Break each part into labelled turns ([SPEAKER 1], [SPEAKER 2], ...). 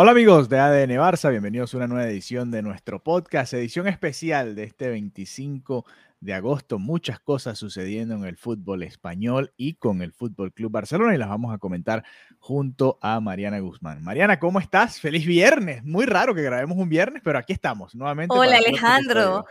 [SPEAKER 1] Hola amigos de ADN Barça, bienvenidos a una nueva edición de nuestro podcast, edición especial de este 25 de agosto. Muchas cosas sucediendo en el fútbol español y con el Fútbol Club Barcelona y las vamos a comentar junto a Mariana Guzmán. Mariana, ¿cómo estás? Feliz viernes. Muy raro que grabemos un viernes, pero aquí estamos nuevamente.
[SPEAKER 2] Hola Alejandro.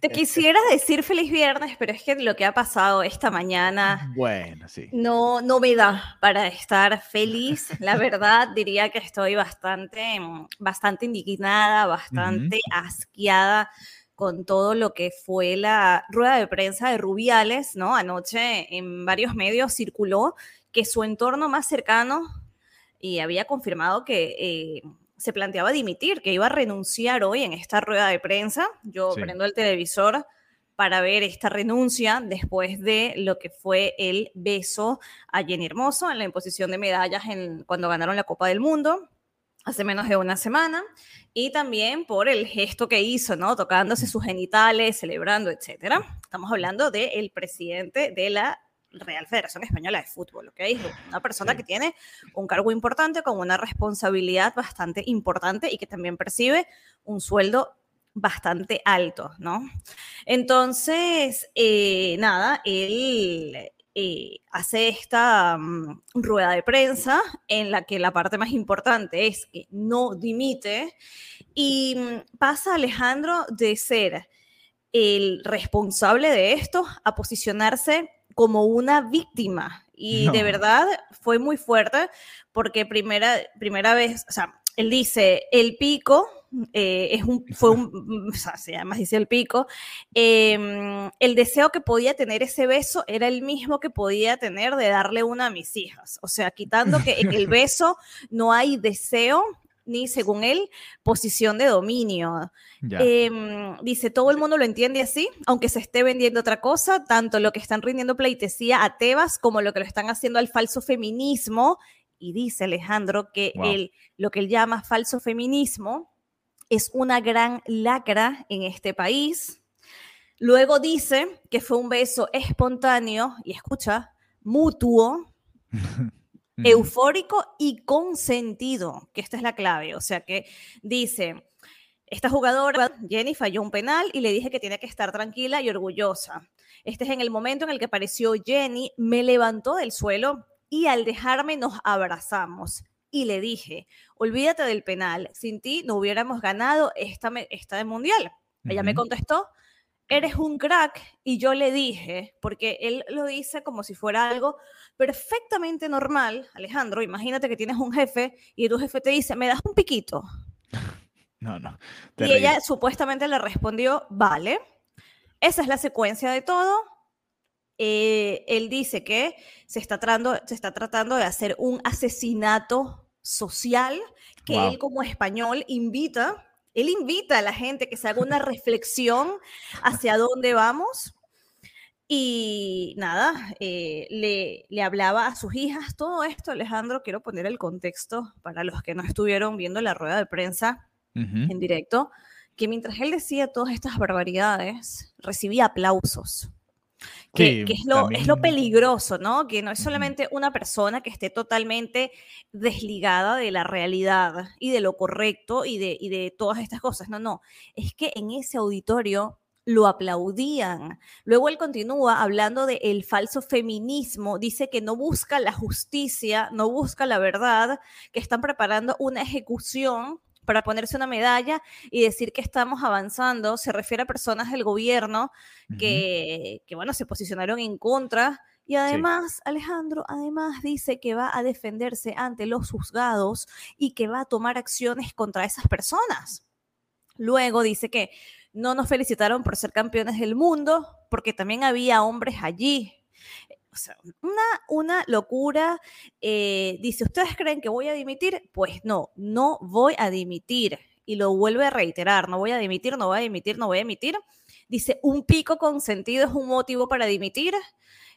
[SPEAKER 2] Te quisiera decir feliz viernes, pero es que lo que ha pasado esta mañana
[SPEAKER 1] Bueno, sí.
[SPEAKER 2] no, no me da para estar feliz. La verdad, diría que estoy bastante, mm, bastante indignada, bastante asqueada con todo lo que fue la rueda de prensa de Rubiales, ¿no? Anoche en varios medios circuló que su entorno más cercano y había confirmado que eh, se planteaba dimitir, que iba a renunciar hoy en esta rueda de prensa. Yo
[SPEAKER 1] Sí.
[SPEAKER 2] prendo el televisor para ver esta renuncia después de lo que fue el beso a Jenny Hermoso en la imposición de medallas en, cuando ganaron la Copa del Mundo hace menos de una semana y también por el gesto que hizo, ¿no? Tocándose sus genitales, celebrando, etcétera. Estamos hablando del presidente de la Real Federación Española de Fútbol, ¿ok? Una persona que tiene un cargo importante, con una responsabilidad bastante importante y que también percibe un sueldo bastante alto, ¿no? Entonces, eh, nada, él eh, hace esta mm, rueda de prensa en la que la parte más importante es que no dimite y mm, pasa Alejandro de ser el responsable de esto a posicionarse como una víctima. Y de verdad fue muy fuerte porque primera, primera vez, o sea, él dice, el pico eh, es un, fue un, o sea, se llama, dice el pico, eh, el deseo que podía tener ese beso era el mismo que podía tener de darle una a mis hijas. O sea, quitando que en el beso no hay deseo ni, según él, posición de dominio. Em, dice, todo el mundo lo entiende así, aunque se esté vendiendo otra cosa, tanto lo que están rindiendo pleitesía a Tebas como lo que lo están haciendo al falso feminismo. Y dice Alejandro que
[SPEAKER 1] Wow.
[SPEAKER 2] él, lo que él llama falso feminismo es una gran lacra en este país. Luego dice que fue un beso espontáneo y escucha, mutuo, eufórico y consentido, que esta es la clave. O sea que dice, esta jugadora, Jenny, falló un penal y le dije que tiene que estar tranquila y orgullosa. Este es en el momento en el que apareció Jenny, me levantó del suelo y al dejarme nos abrazamos. Y le dije, olvídate del penal, sin ti no hubiéramos ganado esta, esta de mundial. Ella me contestó, eres un crack. Y yo le dije, porque él lo dice como si fuera algo perfectamente normal. Alejandro, imagínate que tienes un jefe y tu jefe te dice, me das un piquito.
[SPEAKER 1] No, no.
[SPEAKER 2] Y ella supuestamente le respondió, vale. Esa es la secuencia de todo. Eh, él dice que se está, tratando, se está tratando de hacer un asesinato social que
[SPEAKER 1] Wow.
[SPEAKER 2] él como español invita, él invita a la gente que se haga una reflexión hacia dónde vamos. Y nada, eh, le, le hablaba a sus hijas todo esto, Alejandro, quiero poner el contexto para los que no estuvieron viendo la rueda de prensa en directo, que mientras él decía todas estas barbaridades, recibía aplausos. Que,
[SPEAKER 1] Sí,
[SPEAKER 2] que es, lo, es lo peligroso, ¿no? Que no es solamente una persona que esté totalmente desligada de la realidad y de lo correcto y de, y de todas estas cosas. No, no. Es que en ese auditorio lo aplaudían. Luego él continúa hablando de el falso feminismo, dice que no busca la justicia, no busca la verdad, que están preparando una ejecución para ponerse una medalla y decir que estamos avanzando, se refiere a personas del gobierno que, que bueno, se posicionaron en contra. Y además, Alejandro, además dice que va a defenderse ante los juzgados y que va a tomar acciones contra esas personas. Luego dice que no nos felicitaron por ser campeones del mundo, porque también había hombres allí. O sea, una, una locura. Eh, dice, ¿ustedes creen que voy a dimitir? Pues no, no voy a dimitir. Y lo vuelve a reiterar, no voy a dimitir, no voy a dimitir, no voy a dimitir. Dice, un pico consentido es un motivo para dimitir.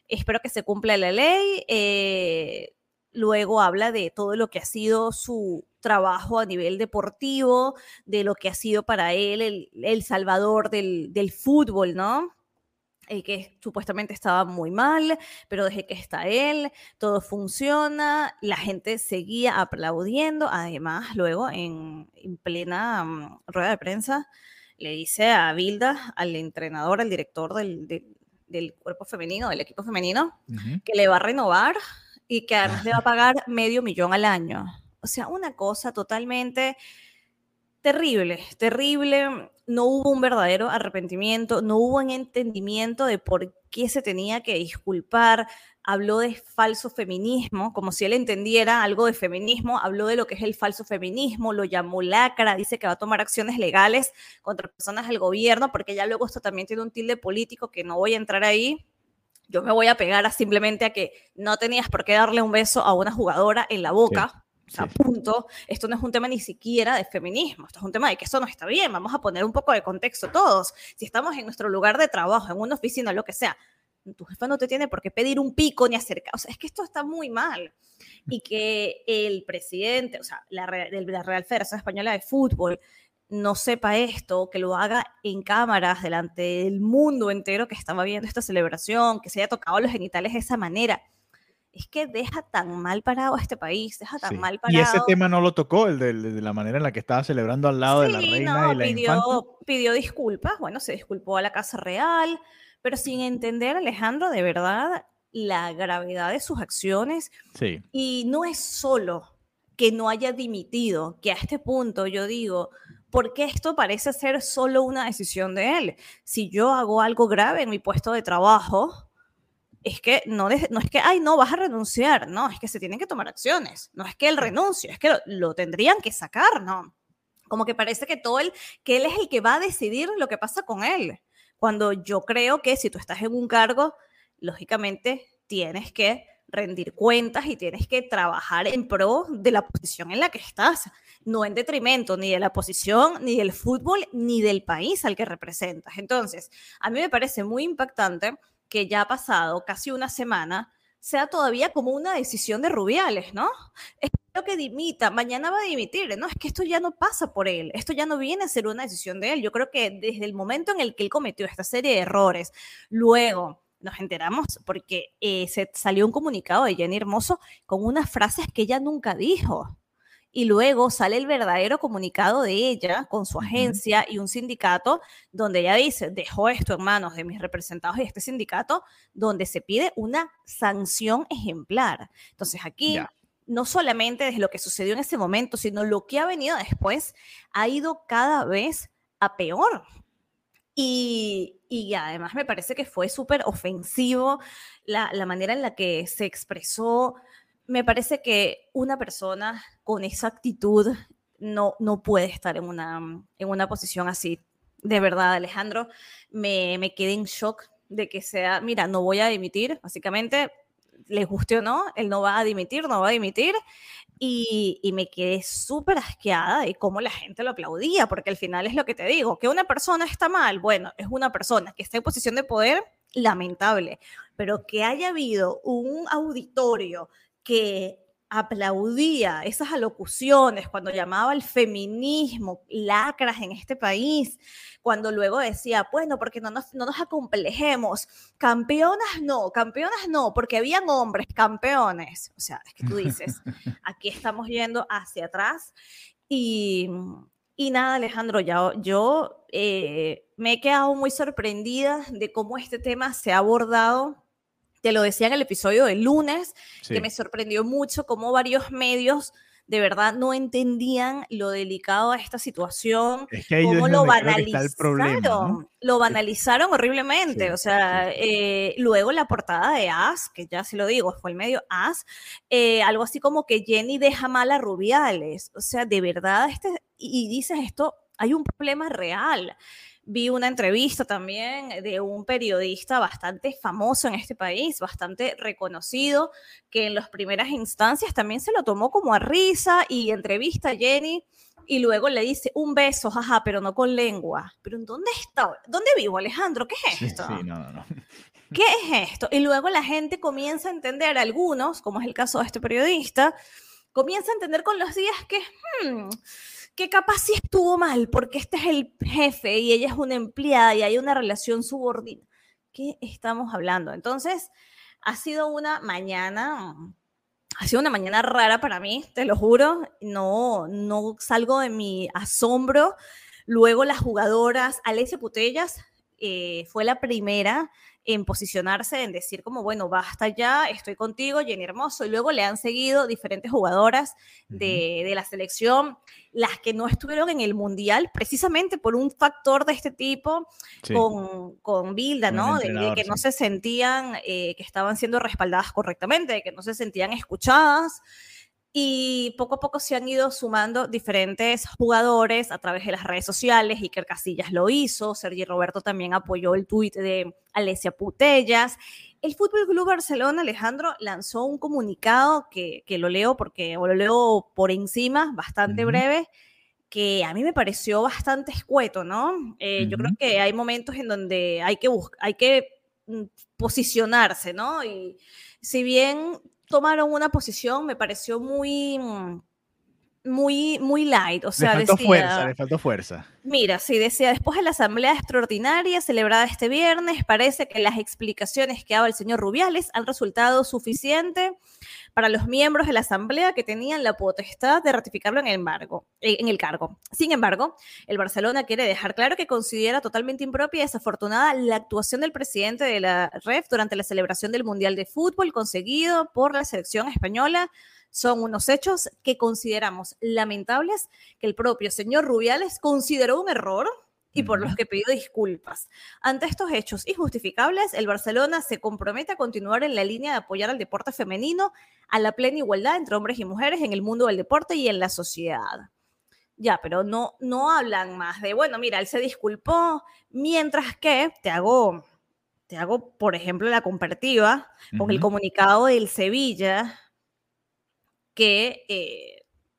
[SPEAKER 2] Espero que se cumpla la ley. Eh, luego habla de todo lo que ha sido su trabajo a nivel deportivo, de lo que ha sido para él el, salvador del, del fútbol, ¿no? El que supuestamente estaba muy mal, pero desde que está él, todo funciona, la gente seguía aplaudiendo, además luego en, plena mm, rueda de prensa le dice a Bilda, al entrenador, al director del, del, cuerpo femenino, del equipo femenino, que le va a renovar y que además le va a pagar medio millón al año. O sea, una cosa totalmente terrible, terrible. No hubo un verdadero arrepentimiento, no hubo un entendimiento de por qué se tenía que disculpar. Habló de falso feminismo, como si él entendiera algo de feminismo. Habló de lo que es el falso feminismo, lo llamó lacra, dice que va a tomar acciones legales contra personas del gobierno, porque ya luego esto también tiene un tilde político que no voy a entrar ahí. Yo me voy a pegar a simplemente a que no tenías por qué darle un beso a una jugadora en la boca. A punto, esto no es un tema ni siquiera de feminismo, esto es un tema de que eso no está bien, vamos a poner un poco de contexto todos. Si estamos en nuestro lugar de trabajo, en una oficina, lo que sea, tu jefa no te tiene por qué pedir un pico ni acercar, o sea, es que esto está muy mal. Y que el presidente, o sea, la, la Real Federación Española de Fútbol no sepa esto, que lo haga en cámaras delante del mundo entero que estaba viendo esta celebración, que se haya tocado los genitales de esa manera es que deja tan mal parado a este país, deja tan mal parado.
[SPEAKER 1] Y ese tema no lo tocó, el de, la manera en la que estaba celebrando al lado de la reina y la
[SPEAKER 2] pidió, pidió disculpas, bueno, se disculpó a la Casa Real, pero sin entender, Alejandro, de verdad, la gravedad de sus acciones.
[SPEAKER 1] Sí.
[SPEAKER 2] Y no es solo que no haya dimitido, que a este punto yo digo, ¿por qué esto parece ser solo una decisión de él? Si yo hago algo grave en mi puesto de trabajo, es que no, no es que, ay, no, vas a renunciar, no, es que se tienen que tomar acciones, no es que él renuncie, es que lo, tendrían que sacar, ¿no? Como que parece que todo él, que él es el que va a decidir lo que pasa con él, cuando yo creo que si tú estás en un cargo, lógicamente tienes que rendir cuentas y tienes que trabajar en pro de la posición en la que estás, no en detrimento ni de la posición, ni del fútbol, ni del país al que representas. Entonces, a mí me parece muy impactante que ya ha pasado casi una semana, sea todavía como una decisión de Rubiales, ¿no? Espero que dimita, mañana va a dimitir, ¿no? Es que esto ya no pasa por él, esto ya no viene a ser una decisión de él. Yo creo que desde el momento en el que él cometió esta serie de errores, luego nos enteramos porque eh, se salió un comunicado de Jenny Hermoso con unas frases que ella nunca dijo y luego sale el verdadero comunicado de ella con su agencia y un sindicato donde ella dice, dejo esto en manos de mis representados de este sindicato, donde se pide una sanción ejemplar. Entonces aquí... No solamente desde lo que sucedió en ese momento, sino lo que ha venido después, ha ido cada vez a peor. Y, y, además me parece que fue súper ofensivo la, la, manera en la que se expresó, me parece que una persona con esa actitud no, no puede estar en una, en una posición así. De verdad, Alejandro, me, me quedé en shock de que sea, mira, no voy a dimitir, básicamente, les guste o no, él no va a dimitir, no va a dimitir, y, y, me quedé súper asqueada de cómo la gente lo aplaudía, porque al final es lo que te digo, que una persona está mal, bueno, es una persona que está en posición de poder, lamentable, pero que haya habido un auditorio que aplaudía esas alocuciones cuando llamaba al feminismo lacras en este país, cuando luego decía, bueno, porque no nos, no nos acomplejemos, campeonas no, campeonas no, porque habían hombres campeones. O sea, es que tú dices, aquí estamos yendo hacia atrás y, y nada, Alejandro, ya, yo eh, me he quedado muy sorprendida de cómo este tema se ha abordado te lo decía en el episodio del lunes, que me sorprendió mucho cómo varios medios de verdad no entendían lo delicado de esta situación,
[SPEAKER 1] Es que ahí
[SPEAKER 2] cómo lo banalizaron,
[SPEAKER 1] el problema, ¿no?
[SPEAKER 2] lo banalizaron horriblemente,
[SPEAKER 1] Sí,
[SPEAKER 2] o sea,
[SPEAKER 1] sí.
[SPEAKER 2] eh, luego la portada de As, que ya se lo digo, fue el medio As, eh, algo así como que Jenny deja mal a Rubiales, o sea, de verdad, este, y y dices esto, hay un problema real. Vi una entrevista también de un periodista bastante famoso en este país, bastante reconocido, que en las primeras instancias también se lo tomó como a risa y entrevista a Jenny y luego le dice un beso, jaja, pero no con lengua. Pero ¿en dónde está? ¿Dónde vivo, Alejandro? ¿Qué es
[SPEAKER 1] Sí,
[SPEAKER 2] esto?
[SPEAKER 1] sí, no, no, no.
[SPEAKER 2] ¿Qué es esto? Y luego la gente comienza a entender, algunos, como es el caso de este periodista, comienza a entender con los días que, hmm, que capaz sí estuvo mal, porque este es el jefe y ella es una empleada y hay una relación subordinada. ¿Qué estamos hablando? Entonces, ha sido una mañana, ha sido una mañana rara para mí, te lo juro. No, no salgo de mi asombro. Luego las jugadoras, Alessia Putellas eh, fue la primera en posicionarse, en decir como, bueno, basta ya, estoy contigo, Jenny Hermoso, y luego le han seguido diferentes jugadoras de, de la selección, las que no estuvieron en el Mundial, precisamente por un factor de este tipo,
[SPEAKER 1] Sí.
[SPEAKER 2] con, con Bilda,
[SPEAKER 1] Con
[SPEAKER 2] ¿no? De, que no se sentían, eh, que estaban siendo respaldadas correctamente, de que no se sentían escuchadas. Y poco a poco se han ido sumando diferentes jugadores a través de las redes sociales. Iker Casillas lo hizo, Sergi Roberto también apoyó el tuit de Alesia Putellas. El Fútbol Club Barcelona, Alejandro, lanzó un comunicado que, que lo leo porque o lo leo por encima, bastante breve, que a mí me pareció bastante escueto, ¿no? Eh, Yo creo que hay momentos en donde hay que, hay que mm, posicionarse, ¿no? Y si bien tomaron una posición, me pareció muy, muy, muy light. O sea,
[SPEAKER 1] le faltó
[SPEAKER 2] decía,
[SPEAKER 1] fuerza, le faltó fuerza.
[SPEAKER 2] Mira, sí, decía, después de la asamblea extraordinaria celebrada este viernes, parece que las explicaciones que daba el señor Rubiales han resultado suficientes para los miembros de la asamblea que tenían la potestad de ratificarlo en el, eh, en el cargo. Sin embargo, el Barcelona quiere dejar claro que considera totalmente impropia y desafortunada la actuación del presidente de la REF durante la celebración del Mundial de Fútbol conseguido por la selección española. Son unos hechos que consideramos lamentables que el propio señor Rubiales consideró un error y por los que pidió disculpas. Ante estos hechos injustificables, el Barcelona se compromete a continuar en la línea de apoyar al deporte femenino a la plena igualdad entre hombres y mujeres en el mundo del deporte y en la sociedad. Ya, pero no, no hablan más de, bueno, mira, él se disculpó, mientras que te hago, te hago, por ejemplo, la comparativa con el
[SPEAKER 1] Ujú.
[SPEAKER 2] comunicado del Sevilla, que eh,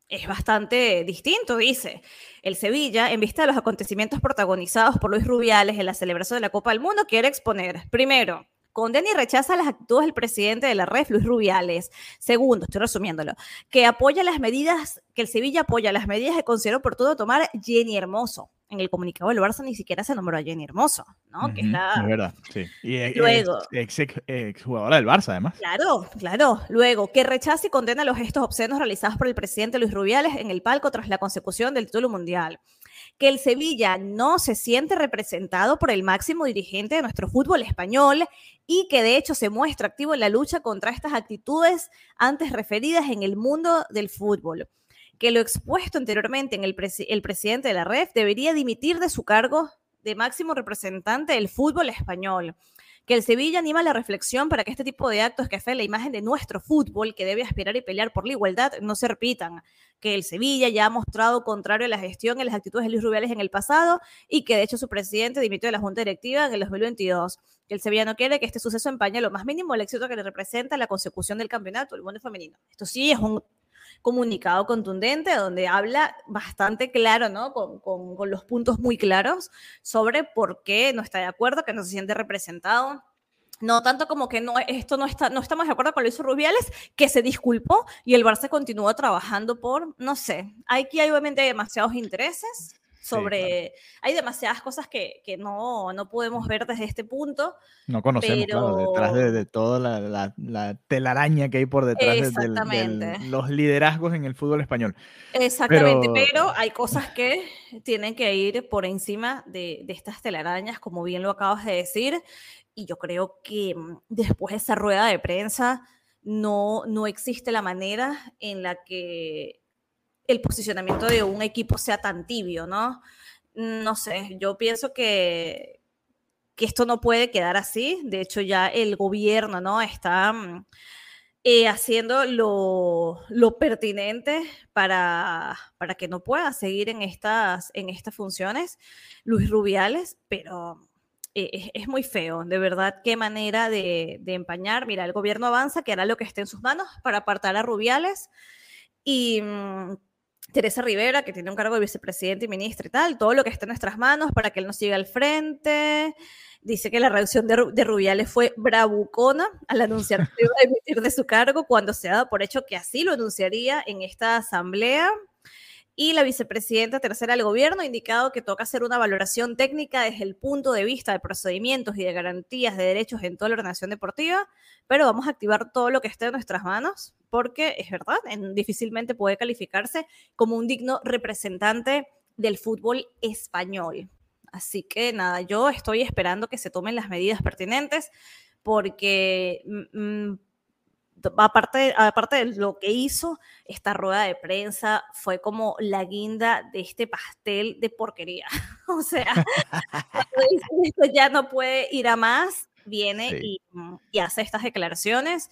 [SPEAKER 2] es bastante distinto, dice. El Sevilla, en vista de los acontecimientos protagonizados por Luis Rubiales en la celebración de la Copa del Mundo, quiere exponer, primero, condena y rechaza las actitudes del presidente de la REF, Luis Rubiales. Segundo, estoy resumiéndolo, que apoya las medidas, que el Sevilla apoya las medidas que consideró oportuno tomar Jenny Hermoso. En el comunicado del Barça ni siquiera se nombró a Jenny Hermoso, ¿no? Que es la,
[SPEAKER 1] es verdad, sí. Y ex,
[SPEAKER 2] Luego.
[SPEAKER 1] ex, ex- ex jugadora del Barça, además.
[SPEAKER 2] Claro, claro. Luego, que rechaza y condena los gestos obscenos realizados por el presidente Luis Rubiales en el palco tras la consecución del título mundial. Que el Sevilla no se siente representado por el máximo dirigente de nuestro fútbol español y que de hecho se muestra activo en la lucha contra estas actitudes antes referidas en el mundo del fútbol. Que lo expuesto anteriormente en el, el presidente de la REF debería dimitir de su cargo de máximo representante del fútbol español que el Sevilla anima la reflexión para que este tipo de actos que afectan la imagen de nuestro fútbol, que debe aspirar y pelear por la igualdad, no se repitan. Que el Sevilla ya ha mostrado contrario a la gestión y las actitudes de Luis Rubiales en el pasado y que de hecho su presidente dimitió de la Junta Directiva en el 2022. Que el Sevilla no quiere que este suceso empañe lo más mínimo el éxito que le representa la consecución del campeonato del mundo femenino. Esto sí es un comunicado contundente donde habla bastante claro, ¿no? Con, con, con, los puntos muy claros sobre por qué no está de acuerdo, que no se siente representado. No tanto como que no, esto no, está, no estamos de acuerdo con Luis Rubiales, que se disculpó y el Barça continuó trabajando por, no sé, aquí hay obviamente demasiados intereses sobre, sí, claro. hay demasiadas cosas que, que no, no, podemos ver desde este punto.
[SPEAKER 1] No conocemos,
[SPEAKER 2] pero...
[SPEAKER 1] claro, detrás de, de toda la, la, la, telaraña que hay por detrás de, los liderazgos en el fútbol español.
[SPEAKER 2] Exactamente, pero, pero hay cosas que tienen que ir por encima de, de, estas telarañas, como bien lo acabas de decir, y yo creo que mm, después de esa rueda de prensa no, no existe la manera en la que el posicionamiento de un equipo sea tan tibio, ¿no? No sé, yo pienso que, que esto no puede quedar así. De hecho, ya el gobierno, ¿no? Está mm, eh, haciendo lo, lo pertinente para, para, que no pueda seguir en estas, en estas funciones Luis Rubiales, pero eh, es, muy feo, de verdad, qué manera de, de, empañar. Mira, el gobierno avanza, que hará lo que esté en sus manos para apartar a Rubiales y mm, Teresa Rivera, que tiene un cargo de vicepresidente y ministra y tal, todo lo que esté en nuestras manos para que él nos siga al frente. Dice que la reacción de, de Rubiales fue bravucona al anunciar que iba a emitir de su cargo cuando se ha dado por hecho que así lo anunciaría en esta asamblea y la vicepresidenta tercera del gobierno ha indicado que toca hacer una valoración técnica desde el punto de vista de procedimientos y de garantías de derechos en toda la organización deportiva, pero vamos a activar todo lo que esté en nuestras manos porque es verdad, difícilmente puede calificarse como un digno representante del fútbol español. Así que nada, yo estoy esperando que se tomen las medidas pertinentes porque mm, mm, aparte, aparte de lo que hizo, esta rueda de prensa fue como la guinda de este pastel de porquería. o sea, esto ya no puede ir a más, viene y, y, hace estas declaraciones.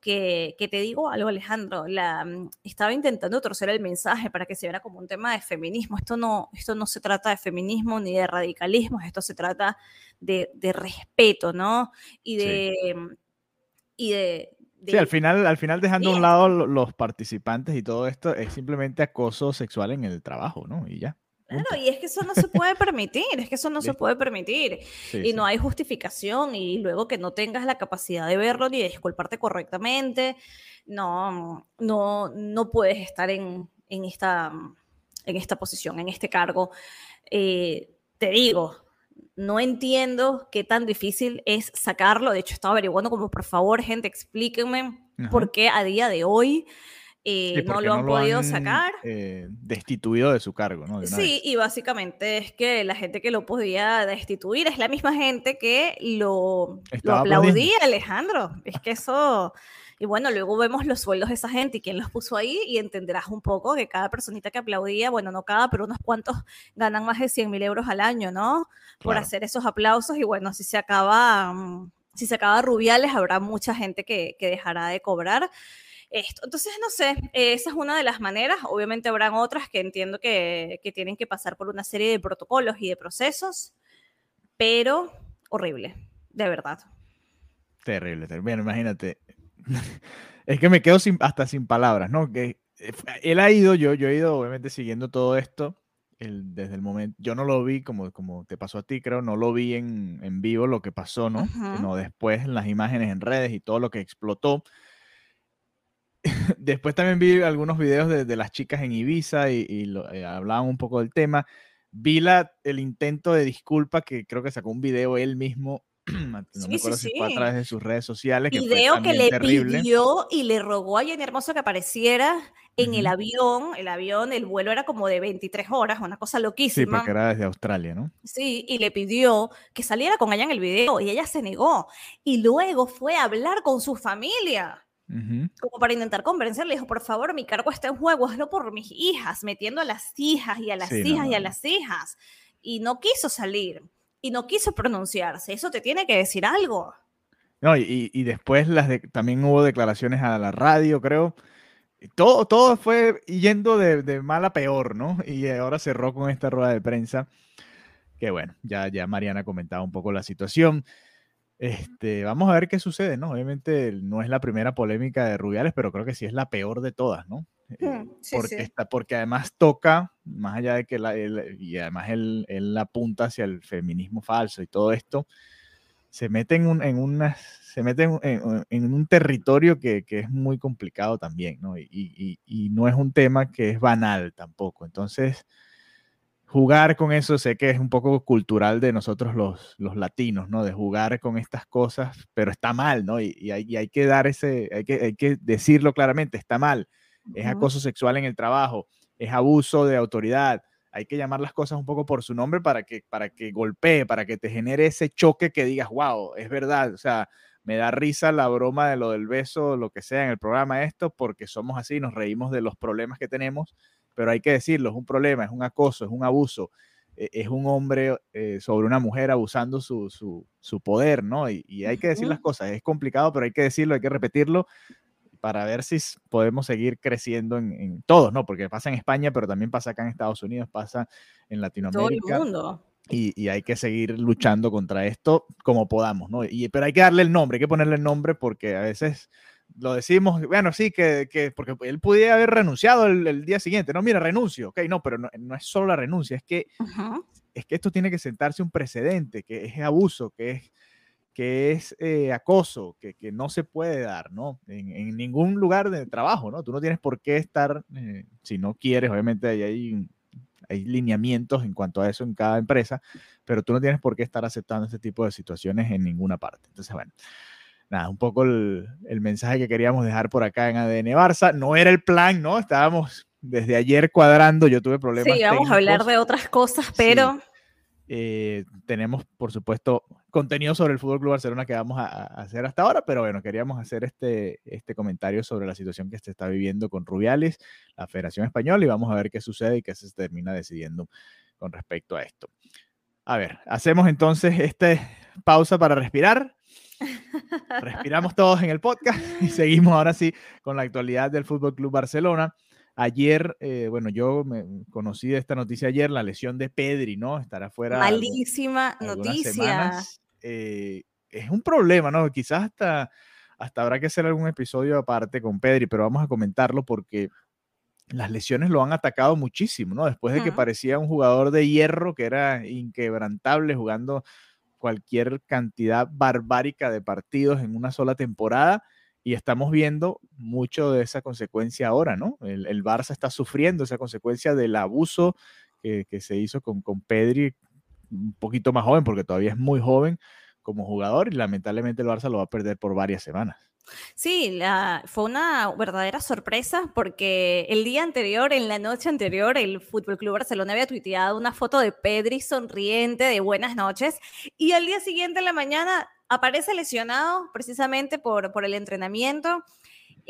[SPEAKER 2] Que, que, te digo algo, Alejandro, la, estaba intentando torcer el mensaje para que se viera como un tema de feminismo. Esto no, esto no se trata de feminismo ni de radicalismo, esto se trata de, de respeto, ¿no? Y de, sí. y de,
[SPEAKER 1] Sí, al final, al final dejando a un lado los participantes y todo esto, es simplemente acoso sexual en el trabajo, ¿no? Y ya.
[SPEAKER 2] Claro, y es que eso no se puede permitir, es que eso no se puede permitir. Sí, y sí. no hay justificación y luego que no tengas la capacidad de verlo ni de disculparte correctamente, no, no, no puedes estar en, en, esta, en esta posición, en este cargo. Eh, te digo, no entiendo qué tan difícil es sacarlo. De hecho, estaba averiguando como, por favor, gente, explíquenme Ajá. por qué a día de hoy eh, no lo han no podido han, sacar.
[SPEAKER 1] Eh, destituido de su cargo, ¿no?
[SPEAKER 2] sí, vez. y básicamente es que la gente que lo podía destituir es la misma gente que lo, lo aplaudía, Alejandro. Es que eso... Y bueno, luego vemos los sueldos de esa gente y quién los puso ahí y entenderás un poco que cada personita que aplaudía, bueno, no cada, pero unos cuantos ganan más de 100 mil euros al año, ¿no? Por claro. hacer esos aplausos y bueno, si se acaba, mm, si se acaba Rubiales, habrá mucha gente que, que dejará de cobrar esto. Entonces, no sé, esa es una de las maneras. Obviamente habrán otras que entiendo que, que, tienen que pasar por una serie de protocolos y de procesos, pero horrible, de verdad.
[SPEAKER 1] Terrible, terrible. Bueno, imagínate, es que me quedo sin, hasta sin palabras, ¿no? Que eh, él ha ido, yo, yo he ido obviamente siguiendo todo esto el, desde el momento, yo no lo vi como, como te pasó a ti, creo, no lo vi en, en vivo lo que pasó, ¿no? -huh. Sino después en las imágenes en redes y todo lo que explotó. después también vi algunos videos de, de las chicas en Ibiza y, y lo, eh, hablaban un poco del tema. Vi la, el intento de disculpa que creo que sacó un video él mismo no sí, me acuerdo sí, si fue a través de sus redes sociales.
[SPEAKER 2] Video que, que le terrible. pidió y le rogó a Jenny Hermoso que apareciera en uh -huh. el avión. El avión, el vuelo era como de 23 horas, una cosa loquísima.
[SPEAKER 1] Sí, porque era desde Australia, ¿no?
[SPEAKER 2] Sí, y le pidió que saliera con ella en el video y ella se negó. Y luego fue a hablar con su familia. Uh -huh. Como para intentar convencerle, dijo, por favor, mi cargo está en juego, hazlo por mis hijas, metiendo a las hijas y a las sí, hijas no, y a las hijas. Y no quiso salir y no quiso pronunciarse. Eso te tiene que decir algo.
[SPEAKER 1] No, y, y después las también hubo declaraciones a la radio, creo. Todo, todo fue yendo de, de, mal a peor, ¿no? Y ahora cerró con esta rueda de prensa. Que bueno, ya, ya Mariana comentaba un poco la situación. Este, vamos a ver qué sucede, ¿no? Obviamente no es la primera polémica de Rubiales, pero creo que sí es la peor de todas, ¿no? Mm, sí, porque, sí. Está, porque además toca, más allá de que la, él, y además él, él, apunta hacia el feminismo falso y todo esto, se mete en un, en una, se mete en, en, en un territorio que, que, es muy complicado también, ¿no? Y, y, y, no es un tema que es banal tampoco. Entonces, jugar con eso sé que es un poco cultural de nosotros los, los latinos, ¿no? De jugar con estas cosas, pero está mal, ¿no? Y, y hay, y hay que dar ese, hay que, hay que decirlo claramente, está mal es acoso sexual en el trabajo, es abuso de autoridad. Hay que llamar las cosas un poco por su nombre para que, para que golpee, para que te genere ese choque que digas, wow, es verdad. O sea, me da risa la broma de lo del beso, lo que sea en el programa esto, porque somos así, nos reímos de los problemas que tenemos, pero hay que decirlo, es un problema, es un acoso, es un abuso, e, es un hombre eh, sobre una mujer abusando su, su, su poder, ¿no? Y, y, hay que decir las cosas, es complicado, pero hay que decirlo, hay que repetirlo para ver si podemos seguir creciendo en, en, todos, ¿no? Porque pasa en España, pero también pasa acá en Estados Unidos, pasa en Latinoamérica.
[SPEAKER 2] Todo el mundo.
[SPEAKER 1] Y, y, hay que seguir luchando contra esto como podamos, ¿no? Y, pero hay que darle el nombre, hay que ponerle el nombre porque a veces lo decimos, bueno, sí, que, que porque él pudiera haber renunciado el, el, día siguiente, no, mira, renuncio, ok, no, pero no, no es solo la renuncia, es que, uh -huh. es que esto tiene que sentarse un precedente, que es abuso, que es que es eh, acoso, que, que, no se puede dar, ¿no? En, en, ningún lugar de trabajo, ¿no? Tú no tienes por qué estar, eh, si no quieres, obviamente hay, hay, hay, lineamientos en cuanto a eso en cada empresa, pero tú no tienes por qué estar aceptando este tipo de situaciones en ninguna parte. Entonces, bueno, nada, un poco el, el mensaje que queríamos dejar por acá en ADN Barça. No era el plan, ¿no? Estábamos desde ayer cuadrando, yo tuve problemas.
[SPEAKER 2] Sí, vamos
[SPEAKER 1] técnicos.
[SPEAKER 2] a hablar de otras cosas, pero... Sí.
[SPEAKER 1] Eh, tenemos, por supuesto, contenido sobre el Fútbol Club Barcelona que vamos a, a, hacer hasta ahora, pero bueno, queríamos hacer este, este comentario sobre la situación que se está viviendo con Rubiales, la Federación Española, y vamos a ver qué sucede y qué se termina decidiendo con respecto a esto. A ver, hacemos entonces esta pausa para respirar. Respiramos todos en el podcast y seguimos ahora sí con la actualidad del Fútbol Club Barcelona. Ayer, eh, bueno, yo me conocí de esta noticia ayer, la lesión de Pedri, ¿no? Estará fuera.
[SPEAKER 2] Malísima noticia.
[SPEAKER 1] Eh, es un problema, ¿no? Quizás hasta, hasta habrá que hacer algún episodio aparte con Pedri, pero vamos a comentarlo porque las lesiones lo han atacado muchísimo, ¿no? Después de que uh -huh. parecía un jugador de hierro que era inquebrantable jugando cualquier cantidad barbárica de partidos en una sola temporada y estamos viendo mucho de esa consecuencia ahora, ¿no? El, el Barça está sufriendo esa consecuencia del abuso que, que, se hizo con, con Pedri, un poquito más joven, porque todavía es muy joven como jugador, y lamentablemente el Barça lo va a perder por varias semanas.
[SPEAKER 2] Sí, fue una verdadera sorpresa porque el día anterior, en la noche anterior, el Fútbol Club Barcelona había tuiteado una foto de Pedri sonriente de buenas noches y al día siguiente en la mañana aparece lesionado precisamente por, por el entrenamiento.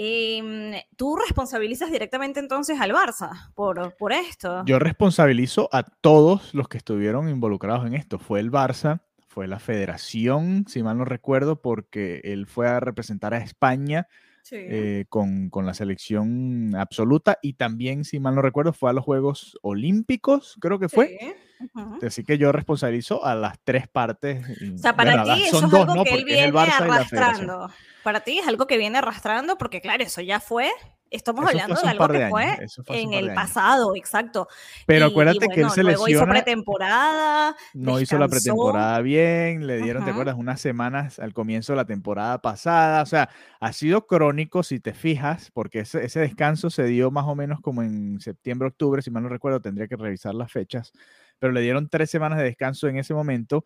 [SPEAKER 2] Eh, ¿Tú responsabilizas directamente entonces al Barça por, por esto?
[SPEAKER 1] Yo responsabilizo a todos los que estuvieron involucrados en esto. Fue el Barça, fue la federación, si mal no recuerdo, porque él fue a representar a España sí. eh, con, con, la selección absoluta y también, si mal no recuerdo, fue a los Juegos Olímpicos, creo que fue. Sí. Uh -huh. Así que yo responsabilizo a las tres partes.
[SPEAKER 2] O sea, para ti eso es algo que él viene arrastrando. Para ti es algo que viene arrastrando porque, claro, eso ya fue Estamos
[SPEAKER 1] eso
[SPEAKER 2] hablando de algo que
[SPEAKER 1] de
[SPEAKER 2] fue, fue en el pasado, exacto.
[SPEAKER 1] Pero y, acuérdate y bueno, que él se
[SPEAKER 2] luego
[SPEAKER 1] lesiona.
[SPEAKER 2] hizo pretemporada.
[SPEAKER 1] No descansó. hizo la pretemporada bien, le dieron, uh -huh. ¿te acuerdas? Unas semanas al comienzo de la temporada pasada. O sea, ha sido crónico, si te fijas, porque ese, ese descanso se dio más o menos como en septiembre, octubre, si mal no recuerdo, tendría que revisar las fechas. Pero le dieron tres semanas de descanso en ese momento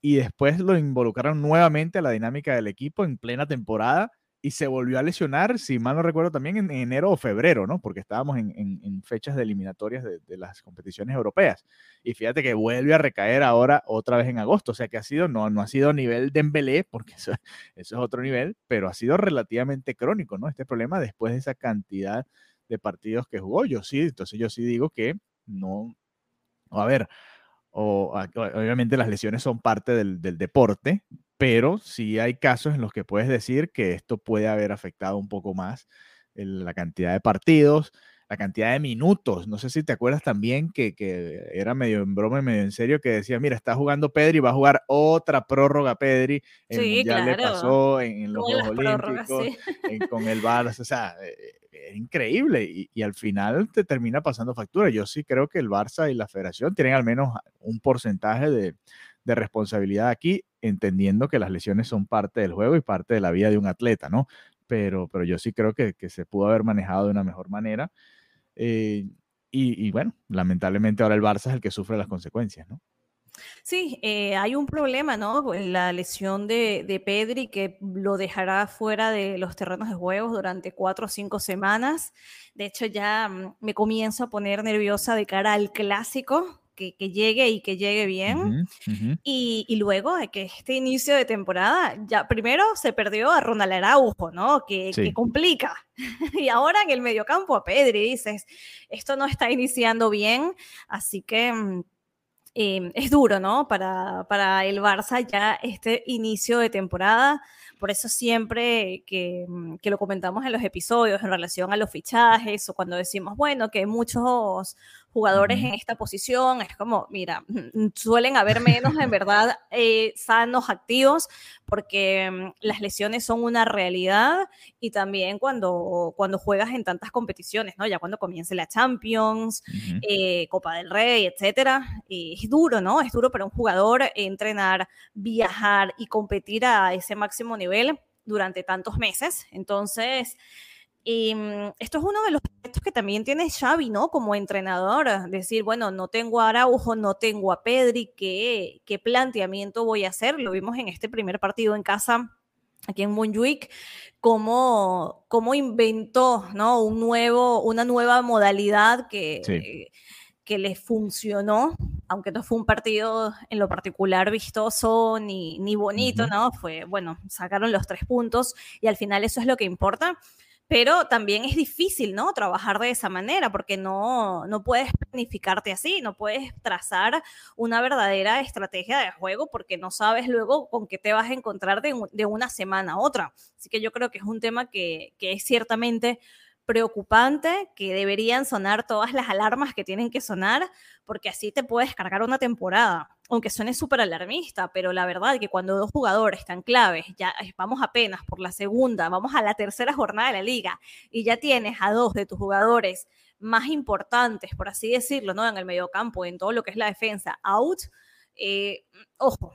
[SPEAKER 1] y después lo involucraron nuevamente a la dinámica del equipo en plena temporada y se volvió a lesionar, si mal no recuerdo, también en enero o febrero, ¿no? Porque estábamos en, en, fechas de eliminatorias de, de, las competiciones europeas. Y fíjate que vuelve a recaer ahora otra vez en agosto. O sea que ha sido, no, no ha sido nivel de Dembélé, porque eso es otro nivel, pero ha sido relativamente crónico, ¿no? Este problema después de esa cantidad de partidos que jugó. Yo sí, entonces yo sí digo que no, a ver, obviamente las lesiones son parte del, deporte, pero sí hay casos en los que puedes decir que esto puede haber afectado un poco más la cantidad de partidos, la cantidad de minutos. No sé si te acuerdas también que, que, era medio en broma y medio en serio que decía, mira, está jugando Pedri, va a jugar otra prórroga Pedri. El
[SPEAKER 2] sí,
[SPEAKER 1] Mundial
[SPEAKER 2] claro.
[SPEAKER 1] le pasó en, en los Juegos Olímpicos,
[SPEAKER 2] sí.
[SPEAKER 1] en, con el Barça, o sea, es increíble y, y, al final te termina pasando factura. Yo sí creo que el Barça y la federación tienen al menos un porcentaje de, de responsabilidad aquí, entendiendo que las lesiones son parte del juego y parte de la vida de un atleta, ¿no? Pero, pero yo sí creo que, que se pudo haber manejado de una mejor manera. Eh, y, y, bueno, lamentablemente ahora el Barça es el que sufre las consecuencias, ¿no?
[SPEAKER 2] Sí, eh, hay un problema, ¿no? La lesión de, de, Pedri que lo dejará fuera de los terrenos de juegos durante cuatro o cinco semanas. De hecho, ya mm, me comienzo a poner nerviosa de cara al clásico, que, llegue y que llegue bien. Y, y, luego de que este inicio de temporada, ya primero se perdió a Ronald Araujo, ¿no? Que, que complica. y ahora en el mediocampo a Pedri, dices, esto no está iniciando bien, así que mm, Em, es duro, ¿no? Para, para el Barça ya este inicio de temporada. Por eso siempre que, mm, que, lo comentamos en los episodios en relación a los fichajes o cuando decimos, bueno, que muchos jugadores en esta posición, es como, mira, suelen haber menos en verdad eh, sanos, activos, porque mm, las lesiones son una realidad y también cuando, cuando juegas en tantas competiciones, ¿no? Ya cuando comience la Champions, eh, Copa del Rey, etcétera, es duro, ¿no? Es duro para un jugador entrenar, viajar y competir a ese máximo nivel durante tantos meses. Entonces, y mm, esto es uno de los aspectos que también tiene Xavi, ¿no? Como entrenador, decir, bueno, no tengo a Araujo, no tengo a Pedri, ¿qué, qué planteamiento voy a hacer? Lo vimos en este primer partido en casa aquí en Montjuic, cómo, cómo inventó, ¿no? Un nuevo, una nueva modalidad que... que le funcionó, aunque no fue un partido en lo particular vistoso ni, ni bonito, ¿no? Fue, bueno, sacaron los tres puntos y al final eso es lo que importa pero también es difícil, ¿no? Trabajar de esa manera porque no, no puedes planificarte así, no puedes trazar una verdadera estrategia de juego porque no sabes luego con qué te vas a encontrar de, de una semana a otra. Así que yo creo que es un tema que, que es ciertamente preocupante que deberían sonar todas las alarmas que tienen que sonar, porque así te puedes cargar una temporada, aunque suene súper alarmista, pero la verdad que cuando dos jugadores están claves, ya vamos apenas por la segunda, vamos a la tercera jornada de la liga, y ya tienes a dos de tus jugadores más importantes, por así decirlo, ¿no? En el mediocampo, en todo lo que es la defensa, out, eh, ojo,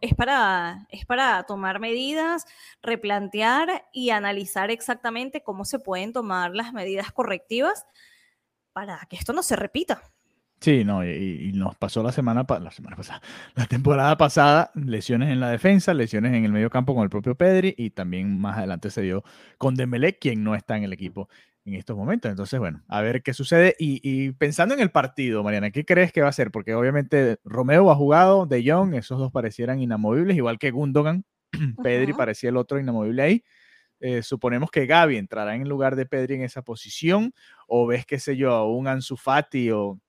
[SPEAKER 2] es para, es para tomar medidas, replantear y analizar exactamente cómo se pueden tomar las medidas correctivas para que esto no se repita.
[SPEAKER 1] Sí, no, y, nos pasó la semana, la semana pasada, la temporada pasada, lesiones en la defensa, lesiones en el medio campo con el propio Pedri y también más adelante se dio con Dembélé, quien no está en el equipo en estos momentos. Entonces, bueno, a ver qué sucede. Y, pensando en el partido, Mariana, ¿qué crees que va a ser? Porque obviamente Romeo ha jugado, De Jong, esos dos parecieran inamovibles, igual que Gundogan. Pedri parecía el otro inamovible ahí. Eh, suponemos que Gaby entrará en lugar de Pedri en esa posición, o ves, qué sé yo, un Ansu Fati, o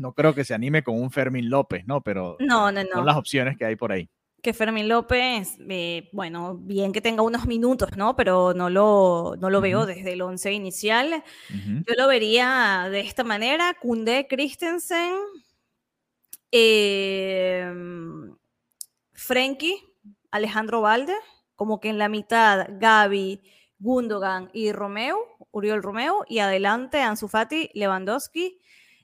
[SPEAKER 1] no creo que se anime con un Fermín López, ¿no? Pero
[SPEAKER 2] no, no, no.
[SPEAKER 1] son las opciones que hay por ahí
[SPEAKER 2] que Fermín López, eh, bueno, bien que tenga unos minutos, ¿no? Pero no lo, no lo veo desde el once inicial. Yo lo vería de esta manera, Kunde Christensen, eh, Frenkie, Alejandro Valde, como que en la mitad Gaby, Gundogan y Romeo, Uriol Romeo, y adelante Ansu Fati, Lewandowski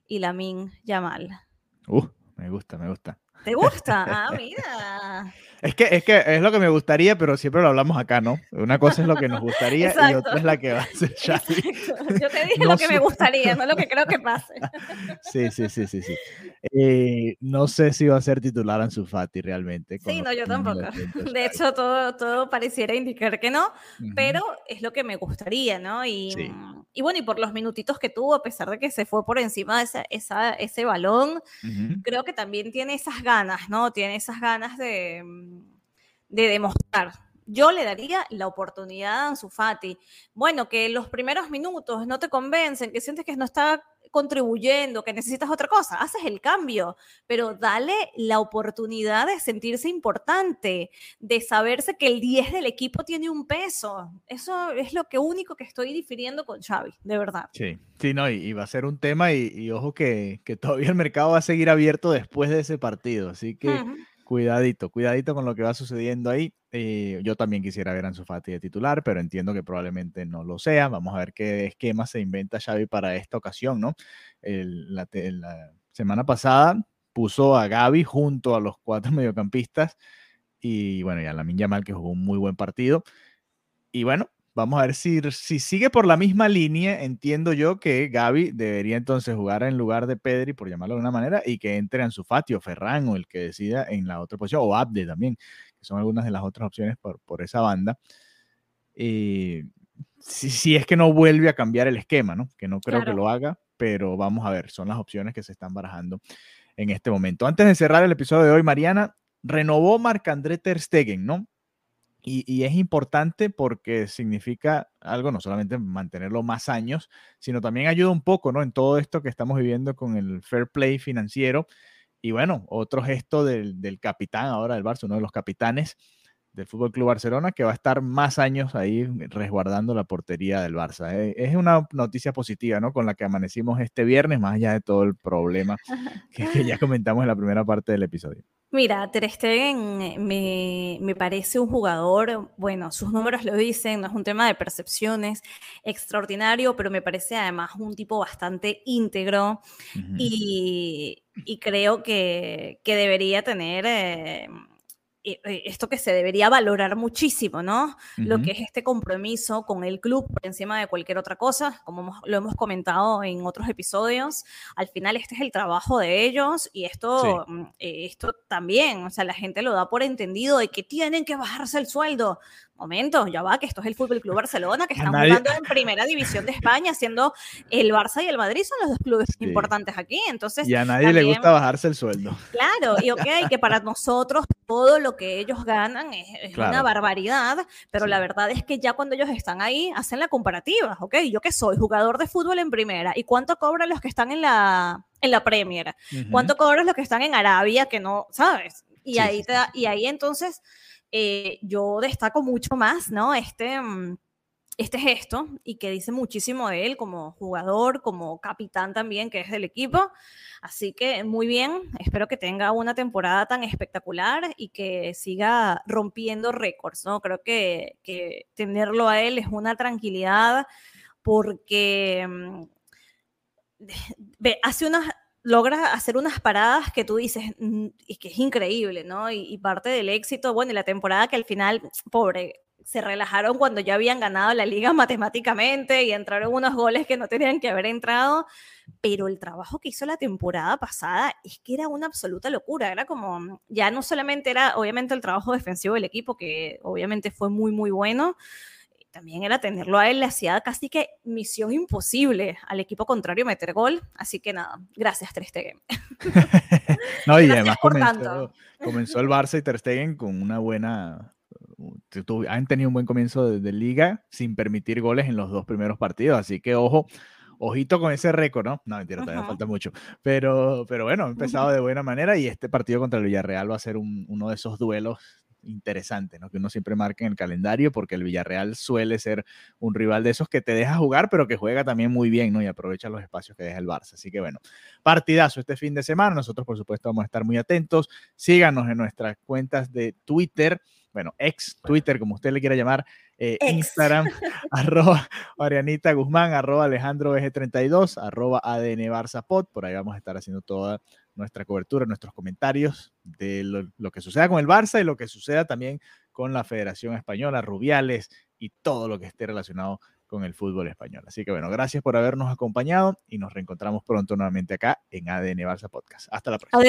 [SPEAKER 2] y Lamin Yamal.
[SPEAKER 1] Uh, me gusta, me gusta.
[SPEAKER 2] ¿Te gusta? Ah, mira.
[SPEAKER 1] Es que, es que es lo que me gustaría, pero siempre lo hablamos acá, ¿no? Una cosa es lo que nos gustaría y otra es la que va a Xavi.
[SPEAKER 2] Yo te dije lo que me gustaría, no lo que creo que pase.
[SPEAKER 1] Sí, sí, sí, sí, sí. Eh, no sé si va a ser titular en su Fati realmente.
[SPEAKER 2] Sí, no, yo tampoco. De hecho, todo, todo pareciera indicar que no, pero es lo que me gustaría, ¿no? Y, y, bueno, y por los minutitos que tuvo, a pesar de que se fue por encima de esa, esa, ese balón, creo que también tiene esas ganas, ¿no? Tiene esas ganas de de demostrar. Yo le daría la oportunidad a Ansu Fati. Bueno, que los primeros minutos no te convencen, que sientes que no está contribuyendo, que necesitas otra cosa, haces el cambio, pero dale la oportunidad de sentirse importante, de saberse que el 10 del equipo tiene un peso. Eso es lo que único que estoy difiriendo con Xavi, de verdad.
[SPEAKER 1] Sí, sí, no, y, va a ser un tema y, ojo que, todavía el mercado va a seguir abierto después de ese partido, así que cuidadito, cuidadito con lo que va sucediendo ahí. Eh, yo también quisiera ver a Ansu Fati de titular, pero entiendo que probablemente no lo sea. Vamos a ver qué esquema se inventa Xavi para esta ocasión, ¿no? la, semana pasada puso a Gaby junto a los cuatro mediocampistas y bueno, y a Lamin Yamal que jugó un muy buen partido. Y bueno, Vamos a ver si, si sigue por la misma línea. Entiendo yo que Gaby debería entonces jugar en lugar de Pedri, por llamarlo de una manera, y que entre en su o Ferran o el que decida en la otra posición, o Abde también, que son algunas de las otras opciones por, por esa banda. Eh, si, si, es que no vuelve a cambiar el esquema, ¿no? Que no creo que lo haga, pero vamos a ver, son las opciones que se están barajando en este momento. Antes de cerrar el episodio de hoy, Mariana, renovó Marc-André Ter Stegen, ¿no? Y, es importante porque significa algo, no solamente mantenerlo más años, sino también ayuda un poco, ¿no? En todo esto que estamos viviendo con el fair play financiero. Y bueno, otro gesto del, del capitán ahora del Barça, uno de los capitanes, del Fútbol Club Barcelona, que va a estar más años ahí resguardando la portería del Barça. Eh, es una noticia positiva, ¿no? Con la que amanecimos este viernes, más allá de todo el problema que, ya comentamos en la primera parte del episodio.
[SPEAKER 2] Mira, Ter Stegen me, me, parece un jugador, bueno, sus números lo dicen, no es un tema de percepciones, extraordinario, pero me parece además un tipo bastante íntegro y, y, creo que, que debería tener... Eh, eh, eh, esto que se debería valorar muchísimo, ¿no? Lo que es este compromiso con el club por encima de cualquier otra cosa, como lo hemos comentado en otros episodios, al final este es el trabajo de ellos y esto, mm, eh, esto también, o sea, la gente lo da por entendido de que tienen que bajarse el sueldo momento, ya va, que esto es el Fútbol Club Barcelona, que están jugando en primera división de España, siendo el Barça y el Madrid son los dos clubes importantes aquí. Entonces,
[SPEAKER 1] y a nadie le gusta bajarse el sueldo.
[SPEAKER 2] Claro, y ok, que para nosotros todo lo que ellos ganan es, una barbaridad, pero la verdad es que ya cuando ellos están ahí, hacen la comparativa, ok, yo que soy jugador de fútbol en primera, ¿y cuánto cobran los que están en la, en la Premier? ¿Cuánto cobran los que están en Arabia que no, sabes? Y, ahí, te y ahí entonces eh, yo destaco mucho más, ¿no? Este, mm, este gesto y que dice muchísimo de él como jugador, como capitán también, que es del equipo. Así que muy bien, espero que tenga una temporada tan espectacular y que siga rompiendo récords, ¿no? Creo que, que tenerlo a él es una tranquilidad porque mm, hace unas logra hacer unas paradas que tú dices, mm, y que es increíble, ¿no? Y, parte del éxito, bueno, y la temporada que al final, pobre, se relajaron cuando ya habían ganado la liga matemáticamente y entraron unos goles que no tenían que haber entrado, pero el trabajo que hizo la temporada pasada es que era una absoluta locura, era como, ya no solamente era obviamente el trabajo defensivo del equipo, que obviamente fue muy, muy bueno, también era tenerlo a él, le hacía casi que misión imposible al equipo contrario meter gol. Así que nada, gracias Ter Stegen.
[SPEAKER 1] no, y además comenzó, comenzó, el Barça y Ter Stegen con una buena... Han tenido un buen comienzo de, liga sin permitir goles en los dos primeros partidos, así que ojo, ojito con ese récord, ¿no? No, mentira, todavía falta mucho. Pero, pero bueno, ha empezado de buena manera y este partido contra el Villarreal va a ser uno de esos duelos interesante, ¿no? Que uno siempre marque en el calendario porque el Villarreal suele ser un rival de esos que te deja jugar, pero que juega también muy bien, ¿no? Y aprovecha los espacios que deja el Barça. Así que bueno, partidazo este fin de semana. Nosotros, por supuesto, vamos a estar muy atentos. Síganos en nuestras cuentas de Twitter, bueno, ex Twitter, como usted le quiera llamar, eh, Instagram, arroba Marianita Guzmán, arroba Alejandro BG32, arroba ADN Barça Pod. Por ahí vamos a estar haciendo toda nuestra cobertura, nuestros comentarios de lo, que suceda con el Barça y lo que suceda también con la Federación Española, Rubiales y todo lo que esté relacionado con el fútbol español. Así que bueno, gracias por habernos acompañado y nos reencontramos pronto nuevamente acá en ADN Barça Podcast. Hasta la próxima.